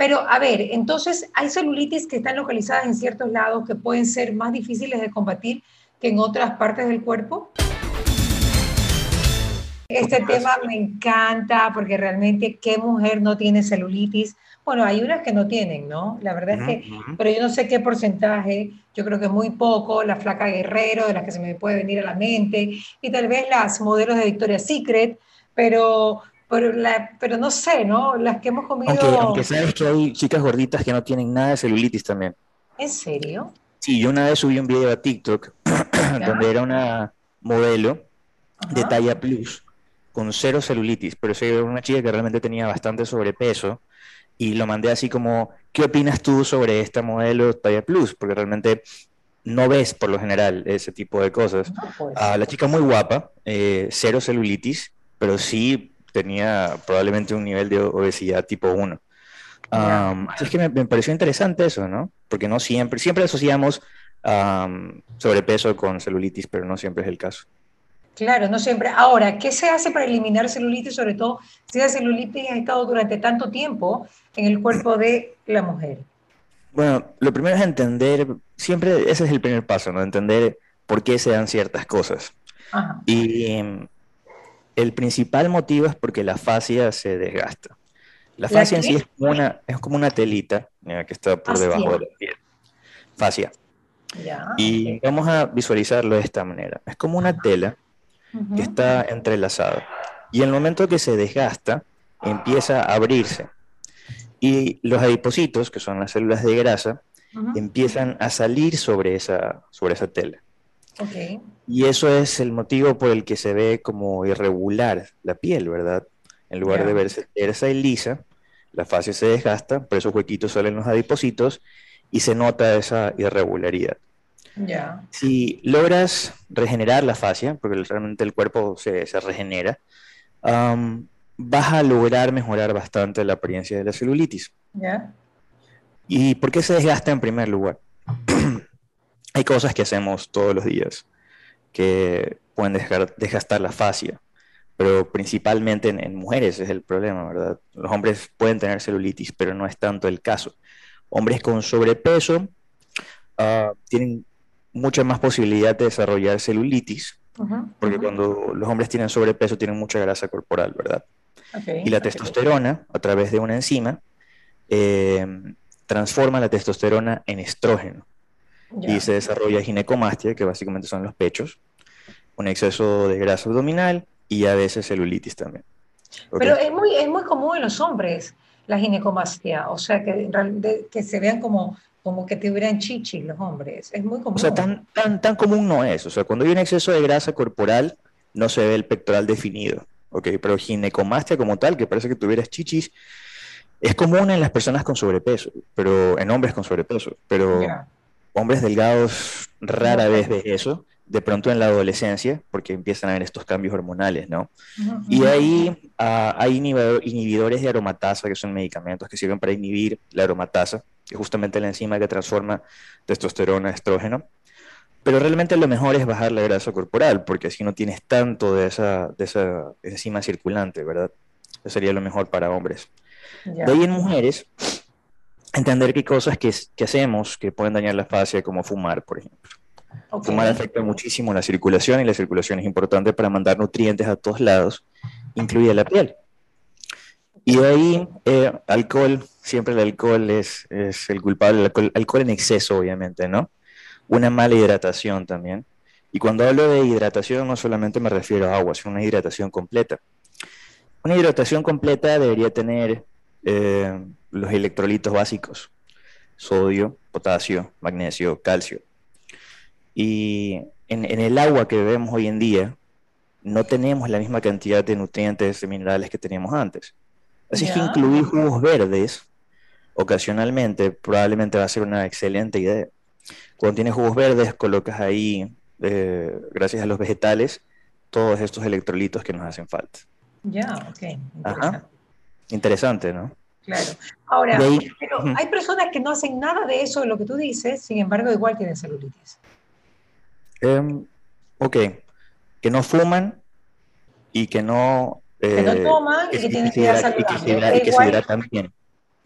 Pero, a ver, entonces, ¿hay celulitis que están localizadas en ciertos lados que pueden ser más difíciles de combatir que en otras partes del cuerpo? Este tema me encanta porque realmente, ¿qué mujer no tiene celulitis? Bueno, hay unas que no tienen, ¿no? La verdad es que, pero yo no sé qué porcentaje, yo creo que muy poco, la flaca guerrero, de las que se me puede venir a la mente, y tal vez las modelos de Victoria's Secret, pero, pero, la, pero no sé, ¿no? Las que hemos comido... Aunque, aunque sabes que hay chicas gorditas que no tienen nada de celulitis también. ¿En serio? Sí, yo una vez subí un video a TikTok donde era una modelo de talla plus con cero celulitis, pero era una chica que realmente tenía bastante sobrepeso y lo mandé así como, ¿qué opinas tú sobre esta modelo talla plus? Porque realmente no ves por lo general ese tipo de cosas. Pues. Ah, la chica muy guapa, eh, cero celulitis, pero sí tenía probablemente un nivel de obesidad tipo 1. así es que me, pareció interesante eso, ¿no? Porque no siempre, siempre asociamos sobrepeso con celulitis, pero no siempre es el caso. Claro, no siempre. Ahora, ¿qué se hace para eliminar celulitis, sobre todo si la celulitis ha estado durante tanto tiempo en el cuerpo de la mujer? Bueno, lo primero es entender, siempre ese es el primer paso, ¿no? Entender por qué se dan ciertas cosas. Y el principal motivo es porque la fascia se desgasta. La fascia en sí es como una, es como una telita que está por debajo de la piel. Fascia. Y vamos a visualizarlo de esta manera. Es como una tela que está entrelazado. Y en el momento que se desgasta, empieza a abrirse. Y los adipocitos, que son las células de grasa, empiezan a salir sobre esa, sobre esa tela. Y eso es el motivo por el que se ve como irregular la piel, ¿verdad? En lugar de verse tersa y lisa, la fase se desgasta, por esos huequitos salen los adipocitos y se nota esa irregularidad. Si logras regenerar la fascia, porque realmente el cuerpo se, regenera, vas a lograr mejorar bastante la apariencia de la celulitis. ¿Y por qué se desgasta en primer lugar? Hay cosas que hacemos todos los días que pueden desgastar la fascia, pero principalmente en, mujeres es el problema, ¿verdad? Los hombres pueden tener celulitis, pero no es tanto el caso. Hombres con sobrepeso ah, tienen mucha más posibilidad de desarrollar celulitis, porque cuando los hombres tienen sobrepeso tienen mucha grasa corporal, ¿verdad? y la testosterona, a través de una enzima, eh, transforma la testosterona en estrógeno. Y se desarrolla ginecomastia, que básicamente son los pechos, un exceso de grasa abdominal y a veces celulitis también. Pero es muy, es muy común en los hombres la ginecomastia, o sea, que, que se vean como como que tuvieran chichi los hombres. Es muy común. O sea, tan, tan, tan común no es. O sea, cuando hay un exceso de grasa corporal, no se ve el pectoral definido. ¿ok? Pero ginecomastia como tal, que parece que tuvieras chichis, es común en las personas con sobrepeso, pero en hombres con sobrepeso. Pero hombres delgados rara vez ves eso. De pronto en la adolescencia, porque empiezan a haber estos cambios hormonales, ¿no? Y ahí ah, hay inhibidores de aromatasa, que son medicamentos que sirven para inhibir la aromatasa que es justamente la enzima que transforma testosterona a estrógeno. Pero realmente lo mejor es bajar la grasa corporal, porque así no tienes tanto de esa, de esa enzima circulante, ¿verdad? Eso sería lo mejor para hombres. De ahí en mujeres, entender qué cosas que, que, hacemos que pueden dañar la fascia, como fumar, por ejemplo. Fumar afecta muchísimo la circulación y la circulación es importante para mandar nutrientes a todos lados, incluida la piel. Y de ahí, eh, alcohol, siempre el alcohol es, es el culpable, el alcohol, en exceso, obviamente, ¿no? Una mala hidratación también. Y cuando hablo de hidratación, no solamente me refiero a agua, sino una hidratación completa. Una hidratación completa debería tener eh, los electrolitos básicos, sodio, potasio, magnesio, calcio. Y en, en, el agua que bebemos hoy en día, no tenemos la misma cantidad de nutrientes y minerales que teníamos antes. Así que incluir jugos verdes ocasionalmente probablemente va a ser una excelente idea. Cuando tienes jugos verdes, colocas ahí, eh, gracias a los vegetales, todos estos electrolitos que nos hacen falta. Ya, ok. Interesante. Interesante, ¿no? Claro. Ahora, pero hay personas que no hacen nada de eso de lo que tú dices, sin embargo, igual tienen celulitis. Em, ok. Que no fuman y que no que no eh, toman y que tienen que, y que se hidratan bien.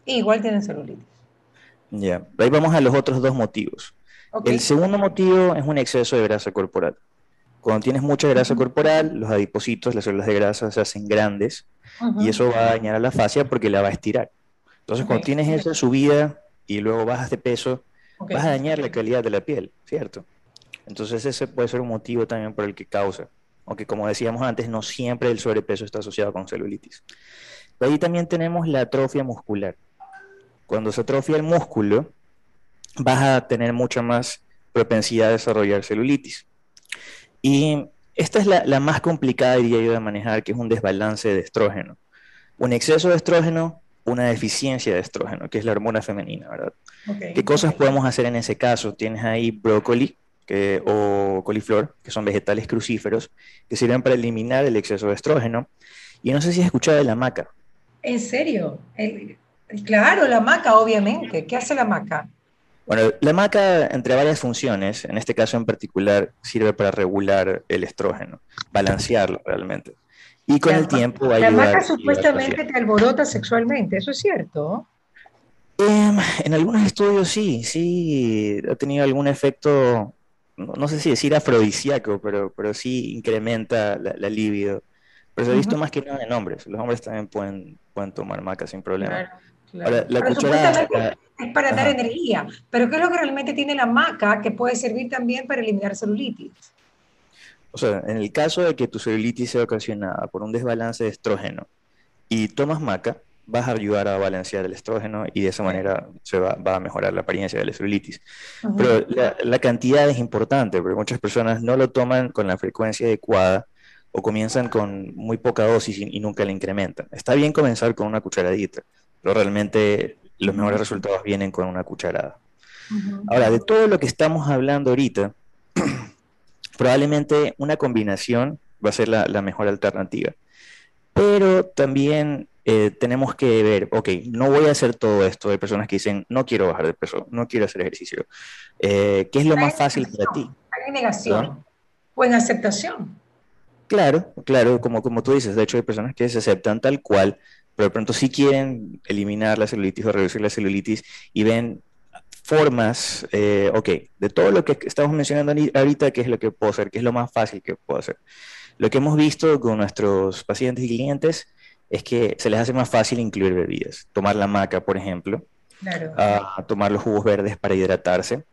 igual tienen celulitis. Ya, ahí vamos a los otros dos motivos. El segundo motivo es un exceso de grasa corporal. Cuando tienes mucha grasa corporal, los adipocitos, las células de grasa se hacen grandes y eso va a dañar a la fascia porque la va a estirar. Entonces, cuando tienes esa subida y luego bajas de peso, vas a dañar la calidad de la piel, ¿cierto? Entonces, ese puede ser un motivo también por el que causa. Aunque, como decíamos antes, no siempre el sobrepeso está asociado con celulitis. ahí también tenemos la atrofia muscular. Cuando se atrofia el músculo, vas a tener mucha más propensidad a desarrollar celulitis. Y esta es la, más complicada, diría yo, de manejar, que es un desbalance de estrógeno. Un exceso de estrógeno, una deficiencia de estrógeno, que es la hormona femenina, ¿verdad? ¿Qué cosas podemos hacer en ese caso? Tienes ahí brócoli que, o coliflor, que son vegetales crucíferos, que sirven para eliminar el exceso de estrógeno. Y no sé si has escuchado de la maca. ¿En serio? claro, la maca, obviamente. ¿Qué hace la maca? Bueno, la maca, entre varias funciones, en este caso en particular, sirve para regular el estrógeno, balancearlo realmente. Y con el tiempo va a La maca supuestamente te alborota sexualmente, ¿eso es cierto? Em, en algunos estudios sí, sí ha tenido algún efecto, no, sé si decir afrodisíaco, pero, pero sí incrementa la, libido. Pero se ha visto más que nada en hombres. Los hombres también pueden, pueden tomar maca sin problema. la cucharada, es para dar energía. Pero ¿qué es lo que realmente tiene la maca que puede servir también para eliminar celulitis? O sea, en el caso de que tu celulitis sea ocasionada por un desbalance de estrógeno y tomas maca, vas a ayudar a balancear el estrógeno y de esa manera se va, a mejorar la apariencia de la celulitis. Pero la, cantidad es importante, porque muchas personas no lo toman con la frecuencia adecuada o comienzan con muy poca dosis y, y nunca la incrementan. Está bien comenzar con una cucharadita, pero realmente los mejores resultados vienen con una cucharada. Ahora, de todo lo que estamos hablando ahorita, probablemente una combinación va a ser la, mejor alternativa. Pero también eh, tenemos que ver, ok, no voy a hacer todo esto. Hay personas que dicen, no quiero bajar de peso, no quiero hacer ejercicio. Eh, ¿Qué es lo más fácil para ti? Hay negación o en aceptación. Claro, claro, como, como tú dices, de hecho hay personas que se aceptan tal cual, pero de pronto sí quieren eliminar la celulitis o reducir la celulitis y ven formas, eh, ok, de todo lo que estamos mencionando ahorita, ¿qué es lo que puedo hacer? ¿Qué es lo más fácil que puedo hacer? Lo que hemos visto con nuestros pacientes y clientes es que se les hace más fácil incluir bebidas. Tomar la maca, por ejemplo. a tomar los jugos verdes para hidratarse.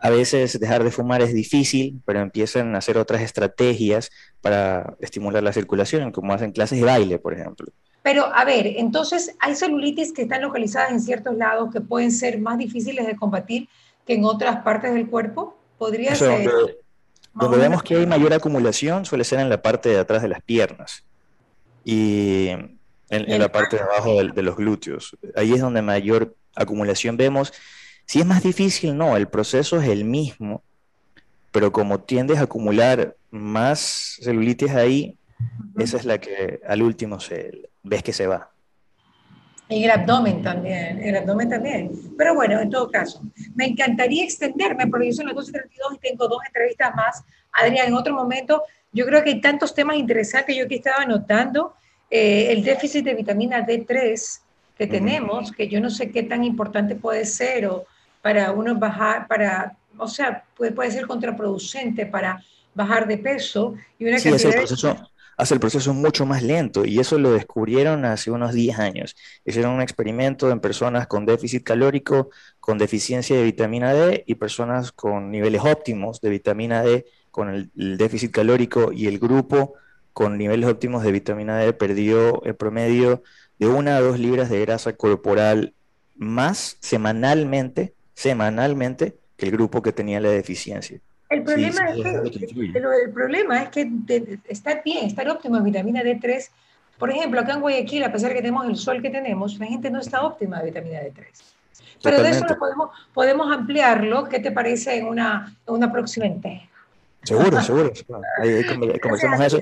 A veces dejar de fumar es difícil, pero empiezan a hacer otras estrategias para estimular la circulación, como hacen clases de baile, por ejemplo. Pero, a ver, entonces hay celulitis que están localizadas en ciertos lados que pueden ser más difíciles de combatir que en otras partes del cuerpo. Podría ser. Donde, vemos que hay mayor acumulación suele ser en la parte de atrás de las piernas y en, la parte de abajo de, los glúteos. Ahí es donde mayor acumulación vemos. Si es más difícil, no, el proceso es el mismo, pero como tiendes a acumular más celulitis ahí, esa es la que al último se, ves que se va. Y el abdomen también, el abdomen también. Pero bueno, en todo caso, me encantaría extenderme porque yo soy las 12.32 y tengo dos entrevistas más. Adrián, en otro momento, yo creo que hay tantos temas interesantes. Yo aquí estaba anotando eh, el déficit de vitamina D3 que tenemos, que yo no sé qué tan importante puede ser o para uno bajar, para, o sea, puede, puede ser contraproducente para bajar de peso. Y una sí, cantidad proceso, hace el proceso mucho más lento y eso lo descubrieron hace unos 10 años. Hicieron un experimento en personas con déficit calórico, con deficiencia de vitamina D y personas con niveles óptimos de vitamina D con el, déficit calórico y el grupo con niveles óptimos de vitamina D perdió en promedio de una a dos libras de grasa corporal más semanalmente, semanalmente, que el grupo que tenía la deficiencia. El problema, es que, el, problema es que estar bien, estar óptimo en vitamina D3, por ejemplo, acá en Guayaquil, a pesar de que tenemos el sol que tenemos, la gente no está óptima de vitamina D3. Pero de eso lo podemos, podemos ampliarlo. ¿Qué te parece en una, en una próxima entrega? Seguro, seguro. Ahí, conversamos eso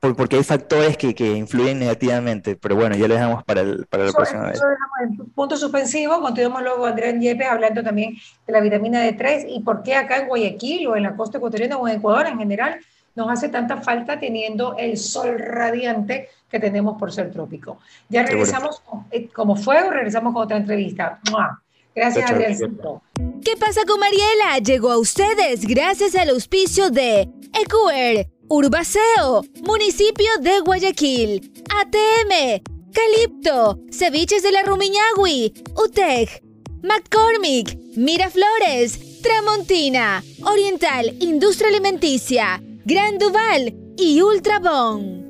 porque hay factores que, que, influyen negativamente, pero bueno, ya lo dejamos para, el, para la próxima vez. punto suspensivo, continuamos luego Andrés Yepes hablando también de la vitamina D3 y por qué acá en Guayaquil o en la costa ecuatoriana o en Ecuador en general nos hace tanta falta teniendo el sol radiante que tenemos por ser trópico. Ya regresamos eh, como fuego, regresamos con otra entrevista. Gracias, Adriancito. ¿Qué pasa con Mariela? Llegó a ustedes gracias al auspicio de EQR, Urbaceo, Municipio de Guayaquil, ATM, Calipto, Ceviches de la Rumiñahui, UTEC, McCormick, Miraflores, Tramontina, Oriental Industria Alimenticia, Gran Duval y Ultrabón.